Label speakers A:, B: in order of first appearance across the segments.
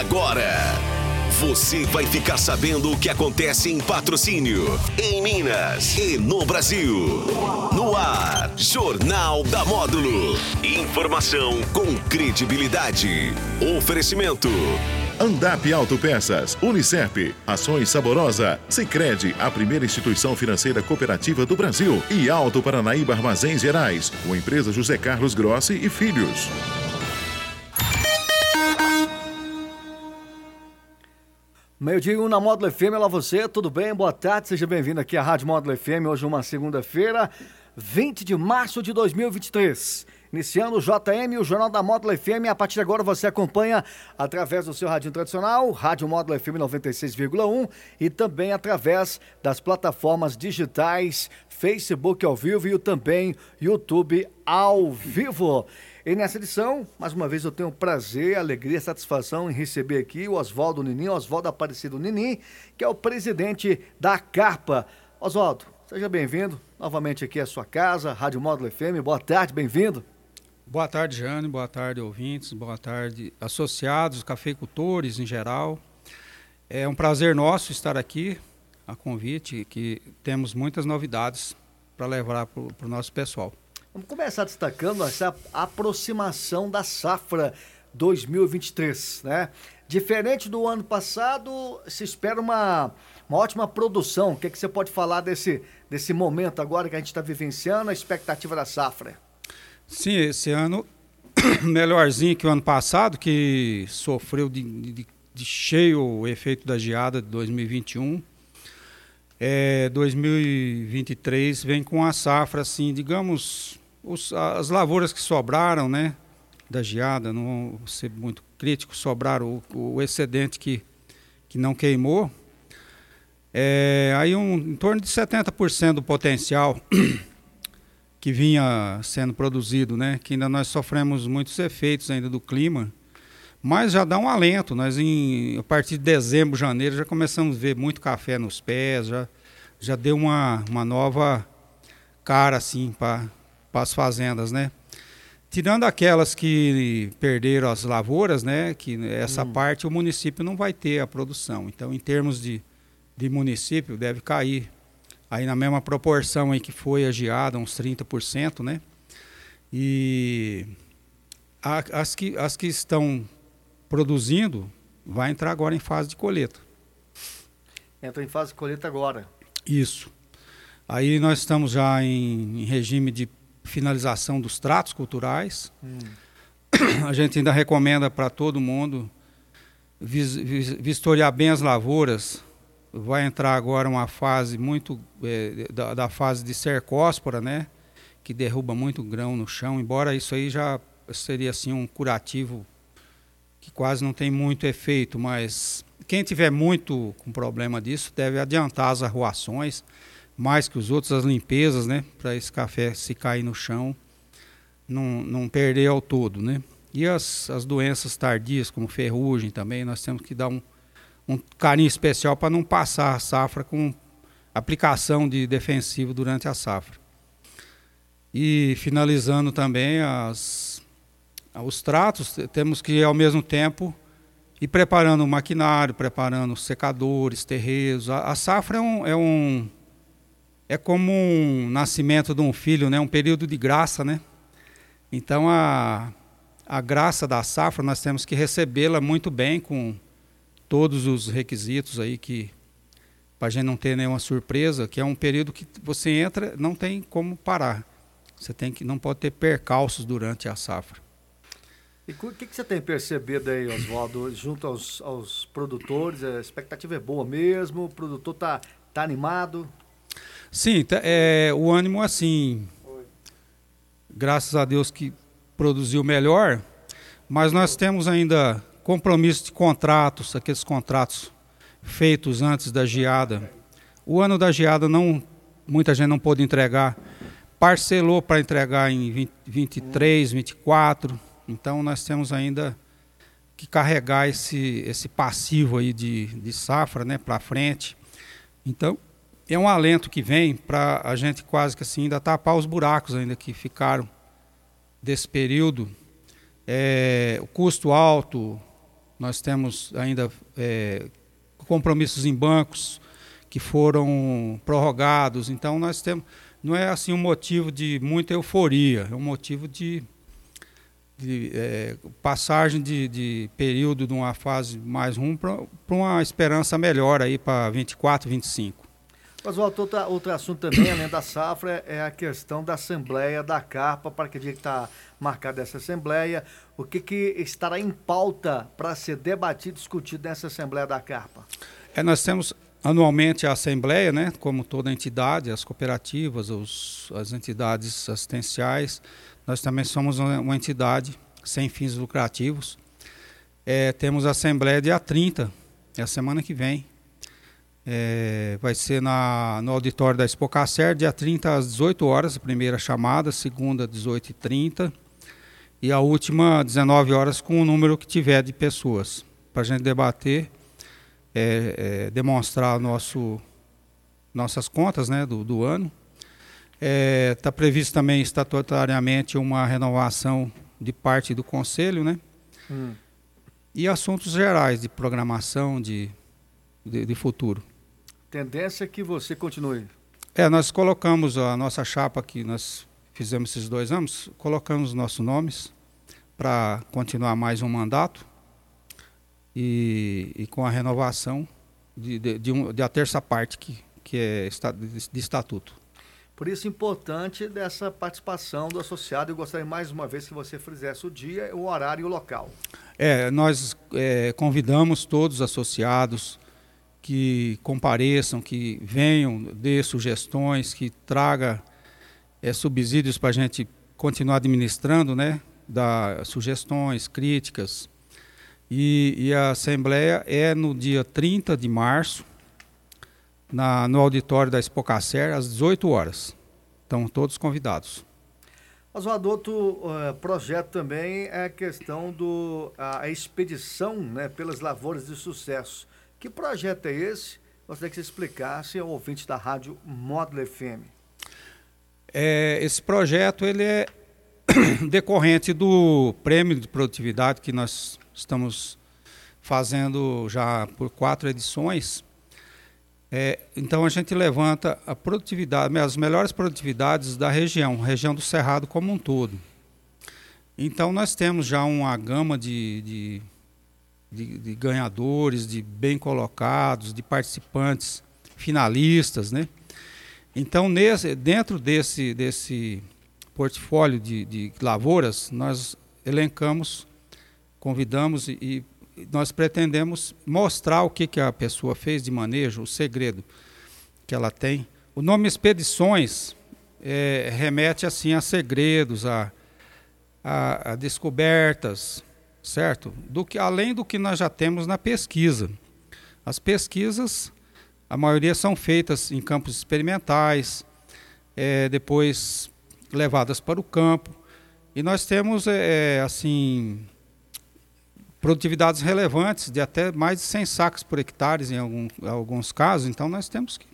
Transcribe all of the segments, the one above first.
A: Agora, você vai ficar sabendo o que acontece em patrocínio, em Minas e no Brasil. No ar, Jornal da Módulo. Informação com credibilidade. Oferecimento.
B: Andap Autopeças, Unicep, Ações Saborosa, Sicredi, a primeira instituição financeira cooperativa do Brasil e Alto Paranaíba Armazéns Gerais, com empresa José Carlos Grossi e Filhos.
C: Meio-dia um na Módulo FM, olá você, tudo bem? Boa tarde, seja bem-vindo aqui à Rádio Módulo FM, hoje uma segunda-feira, 20 de março de 2023. Iniciando o JM, o Jornal da Módulo FM, a partir de agora você acompanha através do seu rádio tradicional, Rádio Módulo FM 96,1 e também através das plataformas digitais, Facebook ao vivo e também YouTube ao vivo. E nessa edição, mais uma vez eu tenho prazer, alegria, satisfação em receber aqui o Oswaldo Ninim, Oswaldo Aparecido Ninim, que é o presidente da Carpa. Oswaldo, seja bem-vindo novamente aqui à sua casa, Rádio Módulo FM. Boa tarde, bem-vindo.
D: Boa tarde, Jane. Boa tarde, ouvintes. Boa tarde, associados, cafeicultores em geral. É um prazer nosso estar aqui, a convite, que temos muitas novidades para levar para o nosso pessoal.
C: Vamos começar destacando essa aproximação da safra 2023, né? Diferente do ano passado, se espera uma, uma ótima produção. O que, é que você pode falar desse, desse momento agora que a gente está vivenciando, a expectativa da safra?
D: Sim, esse ano melhorzinho que o ano passado, que sofreu de, de, de cheio o efeito da geada de 2021. É, 2023 vem com a safra, assim, digamos, os, as lavouras que sobraram, né, da geada, não vou ser muito crítico, sobraram o, o excedente que, que não queimou. É, aí um, em torno de 70% do potencial que vinha sendo produzido, né, que ainda nós sofremos muitos efeitos ainda do clima, mas já dá um alento. Nós em, a partir de dezembro, janeiro já começamos a ver muito café nos pés, já, já deu uma, uma nova cara assim para para as fazendas, né? Tirando aquelas que perderam as lavouras, né? Que essa hum. parte o município não vai ter a produção. Então, em termos de, de município, deve cair aí na mesma proporção aí que foi a geada, uns 30%, né? E a, as, que, as que estão produzindo vai entrar agora em fase de colheita.
C: Entra em fase de colheita agora.
D: Isso. Aí nós estamos já em, em regime de finalização dos tratos culturais. Hum. A gente ainda recomenda para todo mundo vis, vis, vistoriar bem as lavouras. Vai entrar agora uma fase muito é, da, da, fase de cercóspora, né? Que derruba muito grão no chão. Embora isso aí já seria assim um curativo que quase não tem muito efeito, mas quem tiver muito com problema disso deve adiantar as arruações mais que os outros, as limpezas, né? Para esse café se cair no chão, não, não perder ao todo, né? E as, as doenças tardias, como ferrugem também, nós temos que dar um, um carinho especial para não passar a safra com aplicação de defensivo durante a safra. E finalizando também as, os tratos, temos que ao mesmo tempo ir preparando o maquinário, preparando secadores, terreiros. A, a safra é um, é um é como um nascimento de um filho, né? Um período de graça, né? Então a a graça da safra nós temos que recebê-la muito bem com todos os requisitos aí que para a gente não ter nenhuma surpresa, que é um período que você entra, não tem como parar. Você tem que não pode ter percalços durante a safra.
C: E o que, que, você tem percebido aí, Oswaldo, junto aos, aos produtores? A expectativa é boa mesmo? O produtor está tá animado?
D: Sim, é, o ânimo assim, graças a Deus que produziu melhor, mas nós temos ainda compromisso de contratos, aqueles contratos feitos antes da geada. O ano da geada não, muita gente não pôde entregar, parcelou para entregar em 20, 23, 24, então nós temos ainda que carregar esse, esse passivo aí de, de safra né, para frente. Então, é um alento que vem para a gente quase que assim ainda tapar os buracos ainda que ficaram desse período. É, o custo alto, nós temos ainda é, compromissos em bancos que foram prorrogados, então nós temos não é assim um motivo de muita euforia, é um motivo de, de é, passagem de, de, período de uma fase mais ruim para uma esperança melhor aí para 24, 25.
C: Mas outro, outro assunto também, além da safra, é a questão da Assembleia da Carpa, para que dia que está marcada essa Assembleia, o que, que estará em pauta para ser debatido discutido nessa Assembleia da Carpa?
D: É, nós temos anualmente a Assembleia, né, como toda entidade, as cooperativas, os, as entidades assistenciais, nós também somos uma, uma entidade sem fins lucrativos. É, temos a Assembleia dia 30, é a semana que vem. É, vai ser na, no auditório da Expocacer, dia 30 às 18 horas, a primeira chamada, segunda 18h30 e a última 19 horas com o número que tiver de pessoas, para a gente debater é, é, demonstrar nosso, nossas contas né, do, do ano. Está é, tá previsto também estatutariamente uma renovação de parte do Conselho, né? Hum. E assuntos gerais de programação de, de, de, futuro.
C: Tendência é que você continue.
D: É, nós colocamos a nossa chapa que nós fizemos esses dois anos, colocamos nossos nomes para continuar mais um mandato e, e com a renovação de, de, de, um, de a terça parte que, que é de estatuto.
C: Por isso, importante dessa participação do associado. Eu gostaria mais uma vez que você fizesse o dia, o horário e o local.
D: É, nós é, convidamos todos os associados que compareçam, que venham, dê sugestões, que traga é, subsídios para a gente continuar administrando, né? Dar sugestões, críticas, e, e, a Assembleia é no dia 30 de março, na, no auditório da Expocacer, às 18 horas. Estão todos convidados.
C: Mas o outro uh, projeto também é a questão da expedição né, pelas lavouras de sucesso. Que projeto é esse? Gostaria que você explicasse ao ouvinte da rádio Módulo FM.
D: É, esse projeto ele é decorrente do prêmio de produtividade que nós estamos fazendo já por quatro edições. É, então a gente levanta a produtividade, as melhores produtividades da região, região do Cerrado como um todo. Então nós temos já uma gama de, de, de, de ganhadores, de bem colocados, de participantes finalistas, né? Então nesse, dentro desse, desse portfólio de, de lavouras, nós elencamos convidamos e, e nós pretendemos mostrar o que, que a pessoa fez de manejo, o segredo que ela tem. O nome expedições é, remete assim a segredos, a, a, a, descobertas, certo? Do que além do que nós já temos na pesquisa. As pesquisas, a maioria são feitas em campos experimentais, é, depois levadas para o campo, e nós temos é, assim produtividades relevantes de até mais de 100 sacos por hectare em algum, alguns casos. Então nós temos que,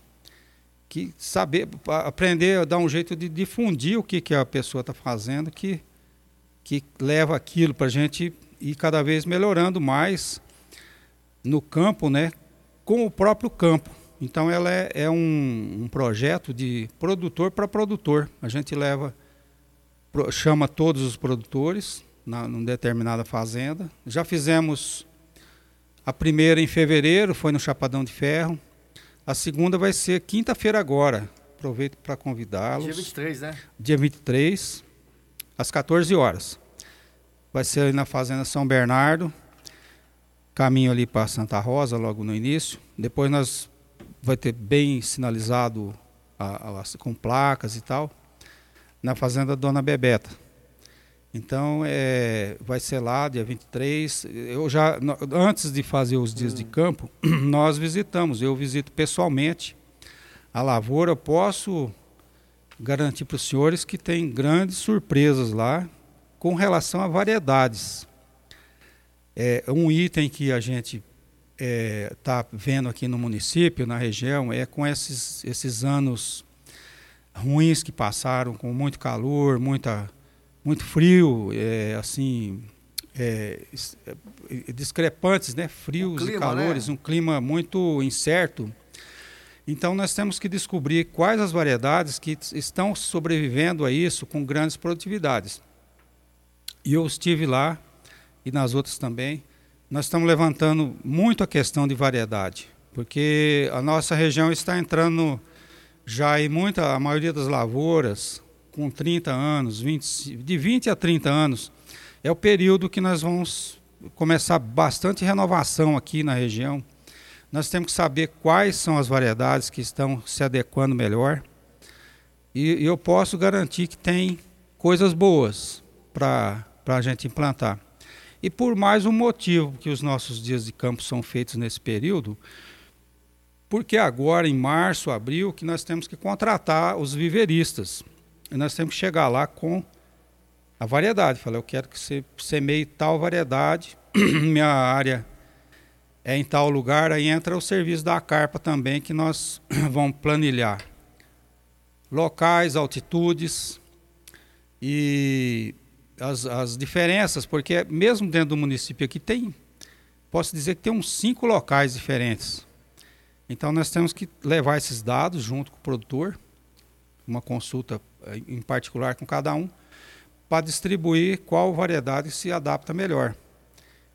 D: que saber, aprender a dar um jeito de difundir o que, que a pessoa está fazendo, que, que leva aquilo para a gente ir cada vez melhorando mais no campo, né, com o próprio campo. Então ela é, é um, um projeto de produtor para produtor. A gente leva, chama todos os produtores, na, numa determinada fazenda. Já fizemos a primeira em fevereiro, foi no Chapadão de Ferro. A segunda vai ser quinta-feira agora. Aproveito para convidá-los.
C: Dia 23, né?
D: Dia 23, às 14 horas. Vai ser ali na Fazenda São Bernardo. Caminho ali para Santa Rosa, logo no início. Depois nós vai ter bem sinalizado a, a, com placas e tal. Na Fazenda Dona Bebeta. Então, é, vai ser lá, dia 23. Eu já, antes de fazer os dias hum. de campo, nós visitamos. Eu visito pessoalmente a lavoura. Eu posso garantir para os senhores que tem grandes surpresas lá com relação a variedades. É, um item que a gente está é, tá vendo aqui no município, na região, é com esses, esses anos ruins que passaram, com muito calor, muita muito frio, é, assim, é, é discrepantes, né? frios clima, e calores,
C: né?
D: um clima muito incerto. Então nós temos que descobrir quais as variedades que estão sobrevivendo a isso com grandes produtividades. E eu estive lá e nas outras também. Nós estamos levantando muito a questão de variedade, porque a nossa região está entrando já em muita, a maioria das lavouras com 30 anos, 20, de 20 a 30 anos, é o período que nós vamos começar bastante renovação aqui na região. Nós temos que saber quais são as variedades que estão se adequando melhor. E, e eu posso garantir que tem coisas boas para a gente implantar. E por mais um motivo que os nossos dias de campo são feitos nesse período, porque agora, em março, abril, que nós temos que contratar os viveristas. E nós temos que chegar lá com a variedade. Falei, eu quero que você semeie tal variedade, minha área é em tal lugar, aí entra o serviço da carpa também, que nós vamos planilhar. Locais, altitudes e as, as diferenças, porque mesmo dentro do município aqui tem, posso dizer que tem uns cinco locais diferentes. Então nós temos que levar esses dados junto com o produtor, uma consulta eh, em particular com cada um, para distribuir qual variedade se adapta melhor.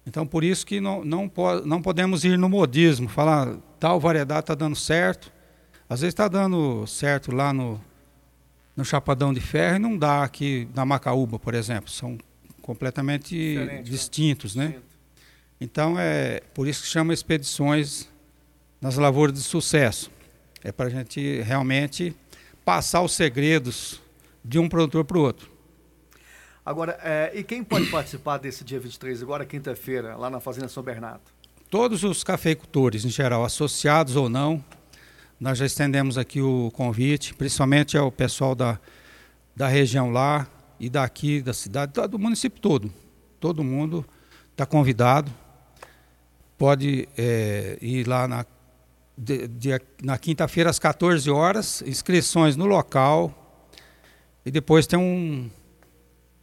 D: Então por isso que não, não, não podemos ir no modismo, falar tal variedade está dando certo. Às vezes está dando certo lá no, no Chapadão de Ferro e não dá aqui na Macaúba, por exemplo. São completamente Diferente, né? distintos, né? né? Então é por isso que chama expedições nas lavouras de sucesso. É para a gente realmente passar os segredos de um produtor para o outro.
C: Agora, é, e quem pode participar desse dia 23, agora quinta-feira, lá na Fazenda São Bernardo?
D: Todos os cafeicultores, em geral, associados ou não, nós já estendemos aqui o convite, principalmente ao pessoal da, da região lá e daqui, da cidade, do município todo. Todo mundo está convidado. Pode é, ir lá na de, de, na quinta-feira às 14 horas, inscrições no local e depois tem um,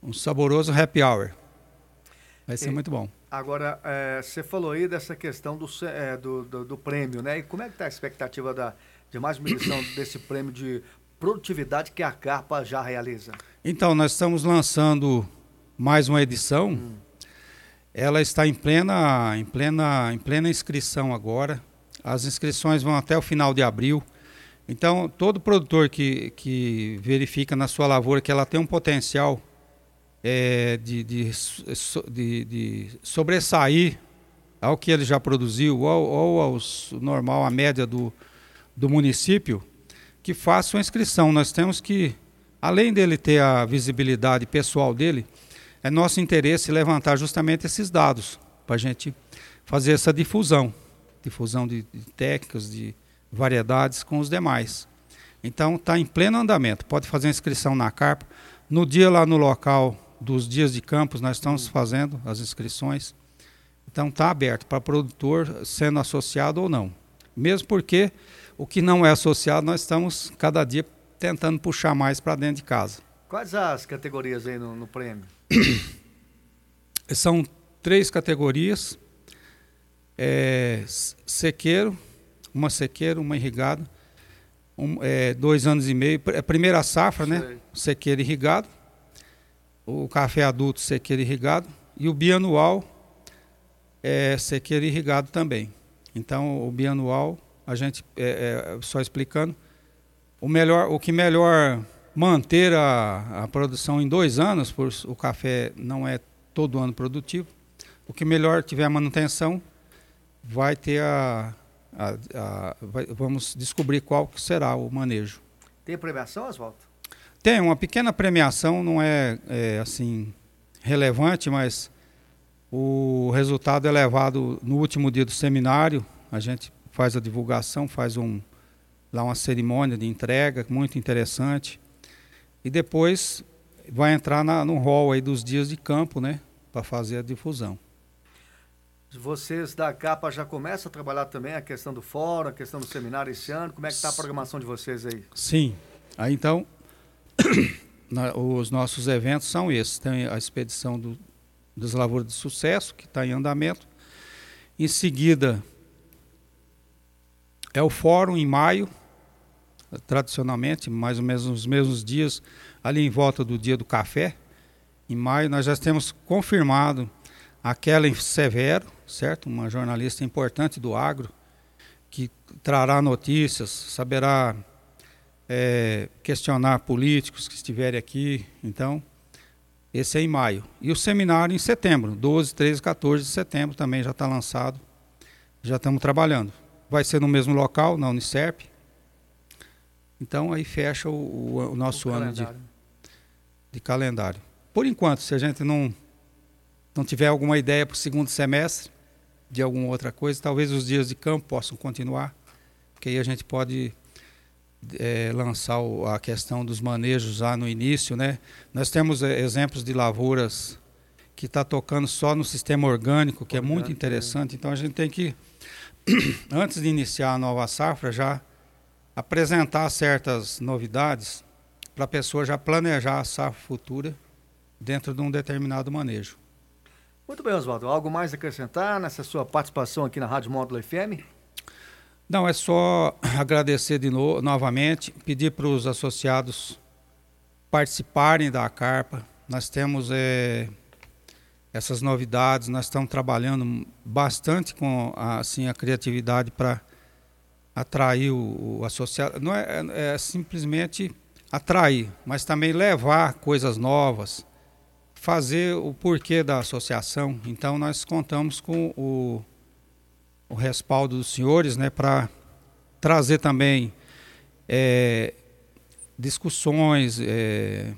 D: um saboroso happy hour. Vai ser e, muito bom.
C: Agora, é, você falou aí dessa questão do, é, do, do, do, prêmio, né? E como é que está a expectativa da, de mais uma edição desse prêmio de produtividade que a Carpa já realiza?
D: Então, nós estamos lançando mais uma edição. Hum. Ela está em plena, em, plena, em plena inscrição agora. As inscrições vão até o final de abril. Então, todo produtor que, que verifica na sua lavoura que ela tem um potencial é, de, de, de, de, sobressair ao que ele já produziu, ou, ou ao normal, a média do, do município, que faça uma inscrição. Nós temos que, além dele ter a visibilidade pessoal dele, é nosso interesse levantar justamente esses dados para a gente fazer essa difusão difusão de, de técnicas, de variedades com os demais. Então está em pleno andamento. Pode fazer inscrição na carpa. No dia lá no local dos dias de campos nós estamos fazendo as inscrições. Então está aberto para produtor sendo associado ou não. Mesmo porque o que não é associado nós estamos cada dia tentando puxar mais para dentro de casa.
C: Quais as categorias aí no, no prêmio?
D: São três categorias é, sequeiro, uma sequeira, uma irrigada, um, é, dois anos e meio, a primeira safra, né? Sei. né? Sequeiro irrigado, o café adulto sequeiro irrigado e o bianual é sequeiro irrigado também. Então o bianual, a gente é, é, só explicando, o melhor, o que melhor manter a, a produção em dois anos, por o café não é todo ano produtivo, o que melhor tiver a manutenção vai ter a. a, a vai, vamos descobrir qual será o manejo.
C: Tem premiação, Oswaldo?
D: Tem, uma pequena premiação, não é, é assim relevante, mas o resultado é levado no último dia do seminário. A gente faz a divulgação, faz um, lá uma cerimônia de entrega muito interessante. E depois vai entrar na, no rol aí dos dias de campo, né? Para fazer a difusão.
C: Vocês da capa já começam a trabalhar também a questão do fórum, a questão do seminário esse ano. Como é que está a programação de vocês aí?
D: Sim. Aí então, os nossos eventos são esses. Tem a expedição do, das lavouras de sucesso, que está em andamento. Em seguida, é o fórum em maio, tradicionalmente, mais ou menos nos mesmos dias, ali em volta do dia do café. Em maio, nós já temos confirmado a Kellen Severo, certo? Uma jornalista importante do agro, que trará notícias, saberá é, questionar políticos que estiverem aqui. Então, esse é em maio. E o seminário em setembro, 12, 13, 14 de setembro também já está lançado. Já estamos trabalhando. Vai ser no mesmo local, na Unicerp. Então aí fecha o, o, o nosso o ano de, de calendário. Por enquanto, se a gente não, não tiver alguma ideia para o segundo semestre de alguma outra coisa, talvez os dias de campo possam continuar, porque aí a gente pode é, lançar a questão dos manejos lá no início, né? Nós temos é, exemplos de lavouras que está tocando só no sistema orgânico, que é muito interessante. Então a gente tem que, antes de iniciar a nova safra, já apresentar certas novidades para a pessoa já planejar a safra futura dentro de um determinado manejo.
C: Muito bem, Oswaldo. Algo mais a acrescentar nessa sua participação aqui na Rádio Módulo FM?
D: Não, é só agradecer de novo, novamente, pedir para os associados participarem da carpa. Nós temos é, essas novidades, nós estamos trabalhando bastante com assim, a criatividade para atrair o, o, associado. Não é, é, é simplesmente atrair, mas também levar coisas novas, fazer o porquê da associação. Então nós contamos com o o respaldo dos senhores, né, para trazer também é, discussões é,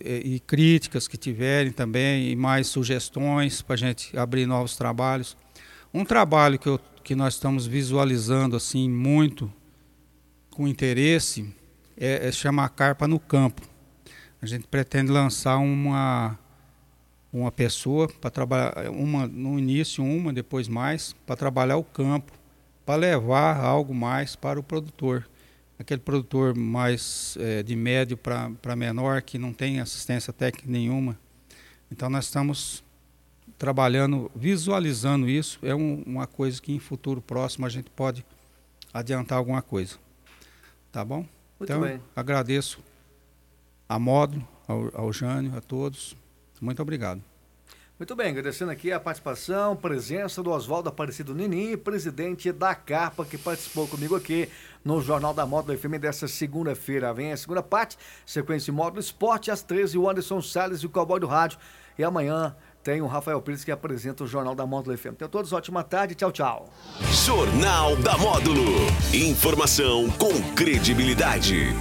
D: é, e críticas que tiverem também, e mais sugestões para a gente abrir novos trabalhos. Um trabalho que, eu, que nós estamos visualizando assim muito com interesse é, é chamar Carpa no Campo. A gente pretende lançar uma uma pessoa para trabalhar uma no início uma depois mais para trabalhar o campo para levar algo mais para o produtor. Aquele produtor mais é, de médio para menor que não tem assistência técnica nenhuma. Então nós estamos trabalhando visualizando isso. É um, uma coisa que em futuro próximo a gente pode adiantar alguma coisa. Tá bom?
C: Muito
D: então
C: bem.
D: agradeço a módulo ao, ao Jânio a todos muito obrigado.
C: Muito bem, agradecendo aqui a participação, presença do Oswaldo Aparecido Nini, presidente da Carpa, que participou comigo aqui no Jornal da Módulo FM dessa segunda-feira. Vem a segunda parte, sequência Módulo Esporte, às 13 o Anderson Salles e o Cowboy do Rádio. E amanhã tem o Rafael Pires que apresenta o Jornal da Módulo FM. Tenham todos ótima tarde, tchau, tchau.
A: Jornal da Módulo. Informação com credibilidade.